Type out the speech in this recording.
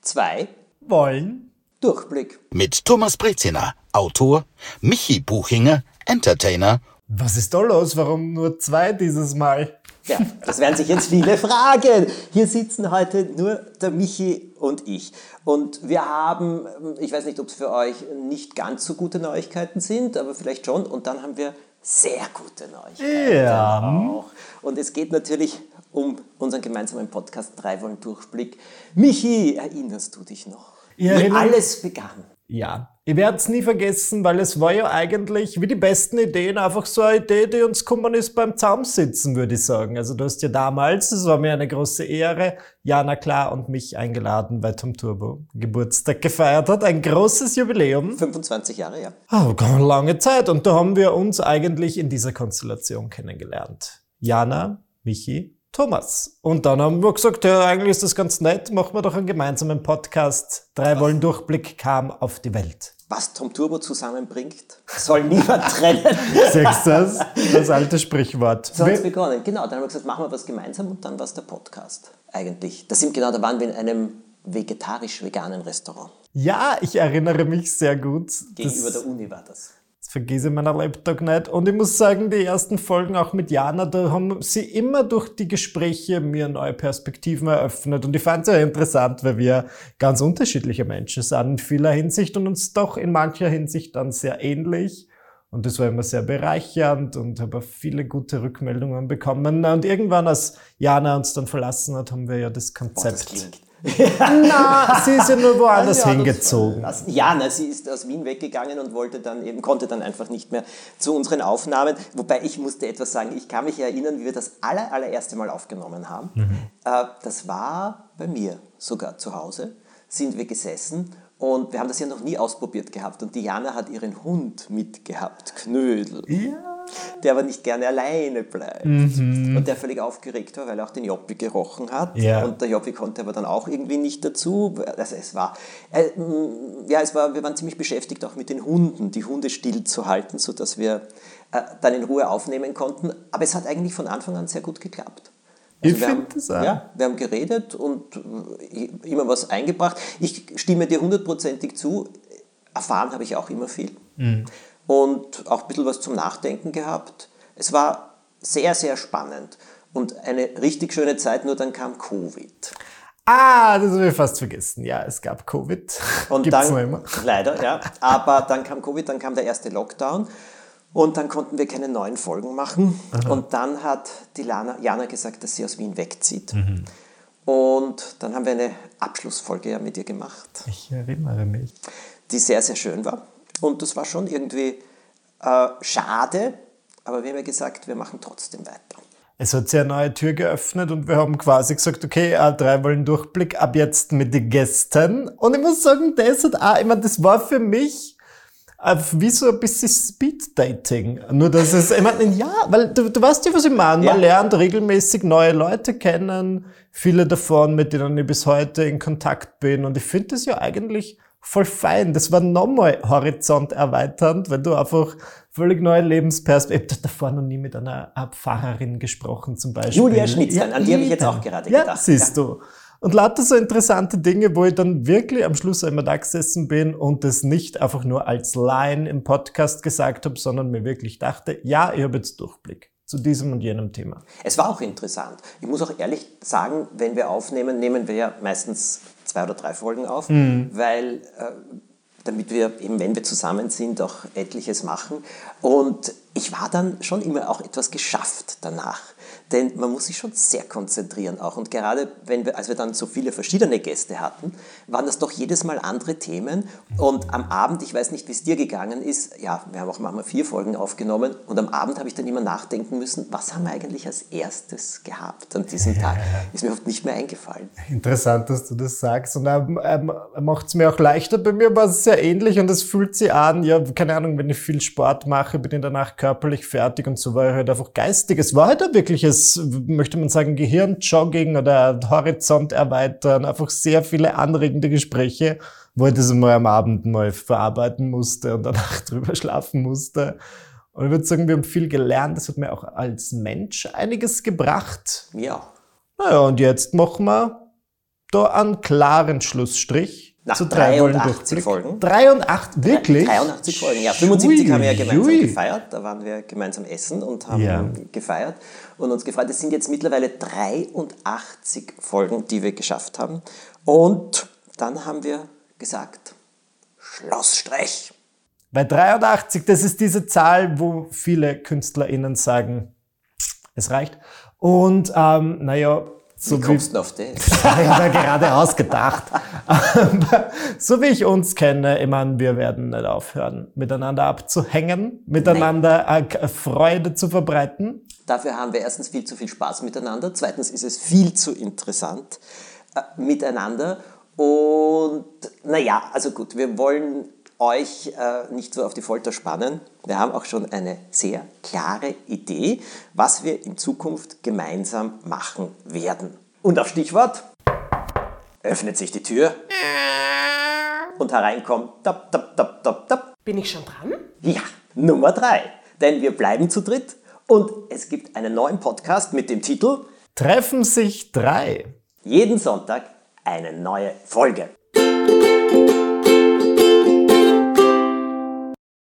zwei wollen Durchblick. Mit Thomas Breziner, Autor, Michi Buchinger, Entertainer. Was ist da los? Warum nur zwei dieses Mal? Ja, das werden sich jetzt viele fragen. Hier sitzen heute nur der Michi und ich. Und wir haben, ich weiß nicht, ob es für euch nicht ganz so gute Neuigkeiten sind, aber vielleicht schon. Und dann haben wir sehr gute Neuigkeiten Ja. auch. Und es geht natürlich um unseren gemeinsamen Podcast Drei Wollen Durchblick. Michi, erinnerst du dich noch? Ja, wie alles begann. Ja, ich werde es nie vergessen, weil es war ja eigentlich wie die besten Ideen einfach so eine Idee, die uns gekommen ist beim Zaumsitzen, würde ich sagen. Also du hast ja damals, das war mir eine große Ehre, Jana Klar und mich eingeladen, weil Tom Turbo Geburtstag gefeiert hat. Ein großes Jubiläum. 25 Jahre, ja. Oh, lange Zeit. Und da haben wir uns eigentlich in dieser Konstellation kennengelernt. Jana, Michi, Thomas. Und dann haben wir gesagt, ja, eigentlich ist das ganz nett, machen wir doch einen gemeinsamen Podcast. Drei Wollen Durchblick kam auf die Welt. Was Tom Turbo zusammenbringt, soll niemand trennen. Du das? Das alte Sprichwort. So hat es begonnen. Genau, dann haben wir gesagt, machen wir was gemeinsam und dann war es der Podcast eigentlich. Das sind genau, da waren wir in einem vegetarisch-veganen Restaurant. Ja, ich erinnere mich sehr gut. Gegenüber Das- der Uni war das. Das vergesse ich meiner Lebtag nicht. Und ich muss sagen, die ersten Folgen auch mit Jana, da haben sie immer durch die Gespräche mir neue Perspektiven eröffnet. Und ich fand es ja interessant, weil wir ganz unterschiedliche Menschen sind in vieler Hinsicht und uns doch in mancher Hinsicht dann sehr ähnlich. Und das war immer sehr bereichernd und habe auch viele gute Rückmeldungen bekommen. Und irgendwann, als Jana uns dann verlassen hat, haben wir ja das das Konzept. klingt. Na, sie ist ja nur woanders Ja, das hingezogen. verlassen. Ja, na, sie ist aus Wien weggegangen und wollte dann eben, konnte dann einfach nicht mehr zu unseren Aufnahmen. Wobei ich musste etwas sagen, ich kann mich erinnern, wie wir das aller, allererste Mal aufgenommen haben. Äh, das war bei mir sogar zu Hause, sind wir gesessen und wir haben das ja noch nie ausprobiert gehabt. Und Diana hat ihren Hund mitgehabt, Knödel. Der aber nicht gerne alleine bleibt. Und der völlig aufgeregt war, weil er auch den Joppi gerochen hat. Ja. Und der Joppi konnte aber dann auch irgendwie nicht dazu. Also es war, äh, ja, es war, wir waren ziemlich beschäftigt auch mit den Hunden, die Hunde still zu halten, sodass wir äh, dann in Ruhe aufnehmen konnten. Aber es hat eigentlich von Anfang an sehr gut geklappt. Ich wir haben- find das auch. Ja, wir haben geredet und äh, immer was eingebracht. Ich stimme dir hundertprozentig zu. Erfahren habe ich auch immer viel. Und auch ein bisschen was zum Nachdenken gehabt. Es war sehr, sehr spannend. Und eine richtig schöne Zeit, nur dann kam Covid. Ah, das habe ich fast vergessen. Ja, es gab Covid. Und Gibt's dann, immer. leider, ja. Aber dann kam Covid, dann kam der erste Lockdown. Und dann konnten wir keine neuen Folgen machen. Und dann hat die Lana, Jana gesagt, dass sie aus Wien wegzieht. Mhm. Und dann haben wir eine Abschlussfolge ja mit ihr gemacht. Ich erinnere mich. die sehr, sehr schön war. Und das war schon irgendwie äh, schade, aber wir haben ja gesagt, wir machen trotzdem weiter. Es hat sich eine neue Tür geöffnet und wir haben quasi gesagt, okay, äh, drei wollen Durchblick, ab jetzt mit den Gästen. Und ich muss sagen, das hat auch, ich meine, das war für mich äh, wie so ein bisschen Speed-Dating. Nur, dass es, ich meine, ja, weil du, du weißt ja, was ich meine. Man Ja. lernt regelmäßig neue Leute kennen, viele davon, mit denen ich bis heute in Kontakt bin. Und ich finde das ja eigentlich voll fein. Das war nochmal Horizont erweiternd, weil du einfach völlig neue Lebensperspektiven. Ich habe davor noch nie mit einer Pfarrerin gesprochen, zum Beispiel. Julia Schnitzlein, an die habe ich jetzt auch gerade ja, gedacht. Siehst du. Und lauter so interessante Dinge, wo ich dann wirklich am Schluss einmal da gesessen bin und das nicht einfach nur als Line im Podcast gesagt habe, sondern mir wirklich dachte, ja, ich habe jetzt Durchblick zu diesem und jenem Thema. Es war auch interessant. Ich muss auch ehrlich sagen, wenn wir aufnehmen, nehmen wir ja meistens zwei oder drei Folgen auf, weil äh, damit wir eben, wenn wir zusammen sind, auch etliches machen. Und ich war dann schon immer auch etwas geschafft danach. Denn man muss sich schon sehr konzentrieren auch. Und gerade wenn wir, als wir dann so viele verschiedene Gäste hatten, waren das doch jedes Mal andere Themen. Und am Abend, ich weiß nicht, wie es dir gegangen ist, ja, wir haben auch manchmal vier Folgen aufgenommen. Und am Abend habe ich dann immer nachdenken müssen, was haben wir eigentlich als erstes gehabt an diesem Tag? Ist mir oft nicht mehr eingefallen. Interessant, dass du das sagst. Und er, er macht es mir auch leichter. Bei mir war es sehr ähnlich und es fühlt sich an, ja, keine Ahnung, wenn ich viel Sport mache, bin ich danach körperlich fertig und so war ich halt einfach geistig. Es war halt ein wirkliches, möchte man sagen, Gehirnjogging oder Horizont erweitern, einfach sehr viele anregende Gespräche, wo ich das mal am Abend mal verarbeiten musste und danach drüber schlafen musste. Und ich würde sagen, wir haben viel gelernt. Das hat mir auch als Mensch einiges gebracht. Auch. Naja, und jetzt machen wir da einen klaren Schlussstrich Nach zu drei 83 Folgen. 83, wirklich? 83 Folgen, ja. 75 Ui, haben wir ja gemeinsam ui. gefeiert. Da waren wir gemeinsam essen und haben Ja. gefeiert und uns gefreut. Es sind jetzt mittlerweile 83 Folgen, die wir geschafft haben. Und dann haben wir gesagt, Schlossstrich. Bei 83, das ist diese Zahl, wo viele KünstlerInnen sagen, es reicht. Und ähm, naja, so Wie kommst du auf das? ich habe ja gerade ausgedacht. So wie ich uns kenne, ich meine, wir werden nicht aufhören, miteinander abzuhängen, miteinander äh, Freude zu verbreiten. Dafür haben wir erstens viel zu viel Spaß miteinander. Zweitens ist es viel zu interessant äh, miteinander. Und naja, also gut, wir wollen euch äh, nicht so auf die Folter spannen. Wir haben auch schon eine sehr klare Idee, was wir in Zukunft gemeinsam machen werden. Und auf Stichwort öffnet sich die Tür und hereinkommt tap, tap, tap, tap, tap, Bin ich schon dran? ja, Nummer drei. Denn wir bleiben zu dritt und es gibt einen neuen Podcast mit dem Titel Treffen sich drei. Jeden Sonntag eine neue Folge.